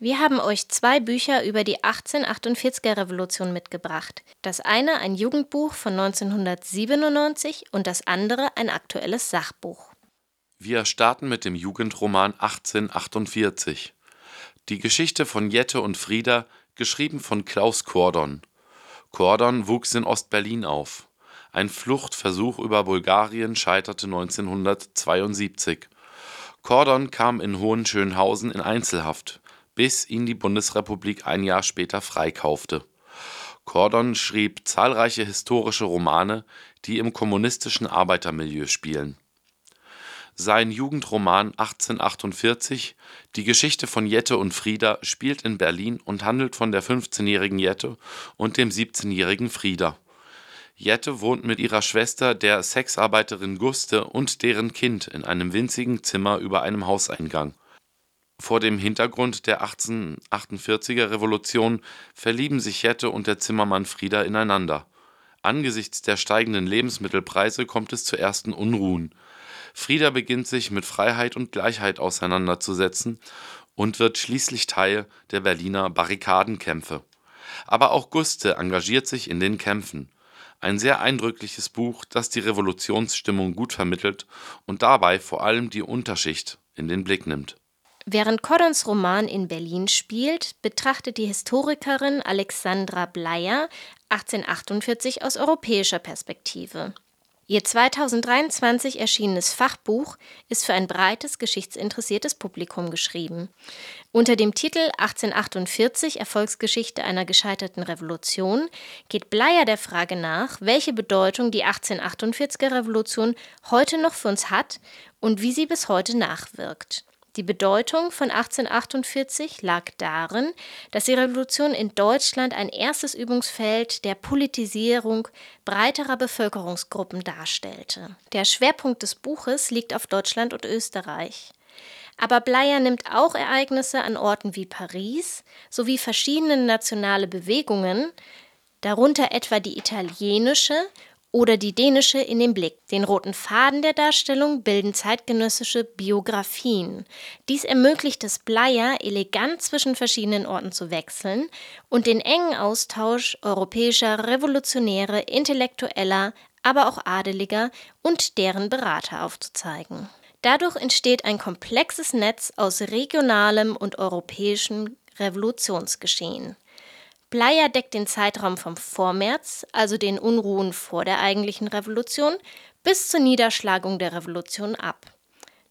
Wir haben euch zwei Bücher über die 1848er Revolution mitgebracht. Das eine ein Jugendbuch von 1997 und das andere ein aktuelles Sachbuch. Wir starten mit dem Jugendroman 1848. Die Geschichte von Jette und Frieda, geschrieben von Klaus Kordon. Kordon wuchs in Ostberlin auf. Ein Fluchtversuch über Bulgarien scheiterte 1972. Kordon kam in Hohenschönhausen in Einzelhaft bis ihn die Bundesrepublik ein Jahr später freikaufte. Kordon schrieb zahlreiche historische Romane, die im kommunistischen Arbeitermilieu spielen. Sein Jugendroman 1848 Die Geschichte von Jette und Frieda spielt in Berlin und handelt von der 15-jährigen Jette und dem 17-jährigen Frieda. Jette wohnt mit ihrer Schwester, der Sexarbeiterin Guste, und deren Kind in einem winzigen Zimmer über einem Hauseingang vor dem Hintergrund der 1848er Revolution verlieben sich Jette und der Zimmermann Frieda ineinander. Angesichts der steigenden Lebensmittelpreise kommt es zu ersten Unruhen. Frieda beginnt sich mit Freiheit und Gleichheit auseinanderzusetzen und wird schließlich Teil der Berliner Barrikadenkämpfe. Aber auch Guste engagiert sich in den Kämpfen. Ein sehr eindrückliches Buch, das die Revolutionsstimmung gut vermittelt und dabei vor allem die Unterschicht in den Blick nimmt Während Koddons Roman in Berlin spielt, betrachtet die Historikerin Alexandra Bleier 1848 aus europäischer Perspektive. Ihr 2023 erschienenes Fachbuch ist für ein breites geschichtsinteressiertes Publikum geschrieben. Unter dem Titel 1848 Erfolgsgeschichte einer gescheiterten Revolution geht Bleier der Frage nach, welche Bedeutung die 1848er Revolution heute noch für uns hat und wie sie bis heute nachwirkt. Die Bedeutung von 1848 lag darin, dass die Revolution in Deutschland ein erstes Übungsfeld der Politisierung breiterer Bevölkerungsgruppen darstellte. Der Schwerpunkt des Buches liegt auf Deutschland und Österreich. Aber Bleier nimmt auch Ereignisse an Orten wie Paris sowie verschiedene nationale Bewegungen, darunter etwa die italienische oder die dänische in den Blick. Den roten Faden der Darstellung bilden zeitgenössische Biografien. Dies ermöglicht es Bleier, elegant zwischen verschiedenen Orten zu wechseln und den engen Austausch europäischer Revolutionäre, Intellektueller, aber auch Adeliger und deren Berater aufzuzeigen. Dadurch entsteht ein komplexes Netz aus regionalem und europäischem Revolutionsgeschehen. Bleier deckt den Zeitraum vom Vormärz, also den Unruhen vor der eigentlichen Revolution, bis zur Niederschlagung der Revolution ab.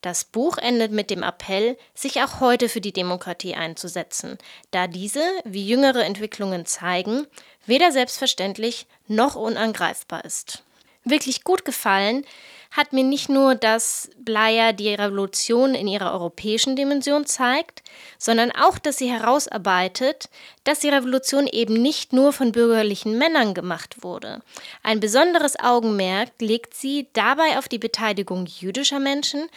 Das Buch endet mit dem Appell, sich auch heute für die Demokratie einzusetzen, da diese, wie jüngere Entwicklungen zeigen, weder selbstverständlich noch unangreifbar ist. Wirklich gut gefallen hat mir nicht nur, dass Bleier die Revolution in ihrer europäischen Dimension zeigt, sondern auch, dass sie herausarbeitet, dass die Revolution eben nicht nur von bürgerlichen Männern gemacht wurde. Ein besonderes Augenmerk legt sie dabei auf die Beteiligung jüdischer Menschen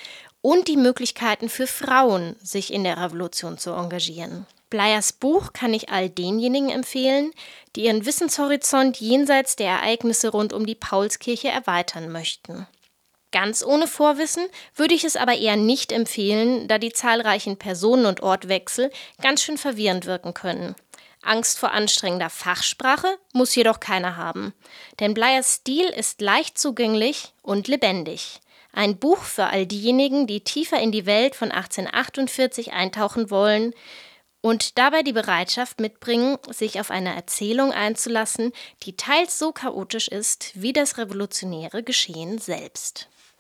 und die Möglichkeiten für Frauen, sich in der Revolution zu engagieren. Bleiers Buch kann ich all denjenigen empfehlen, die ihren Wissenshorizont jenseits der Ereignisse rund um die Paulskirche erweitern möchten. Ganz ohne Vorwissen würde ich es aber eher nicht empfehlen, da die zahlreichen Personen- und Ortwechsel ganz schön verwirrend wirken können. Angst vor anstrengender Fachsprache muss jedoch keiner haben, denn Bleiers Stil ist leicht zugänglich und lebendig. Ein Buch für all diejenigen, die tiefer in die Welt von 1848 eintauchen wollen und dabei die Bereitschaft mitbringen, sich auf eine Erzählung einzulassen, die teils so chaotisch ist wie das revolutionäre Geschehen selbst.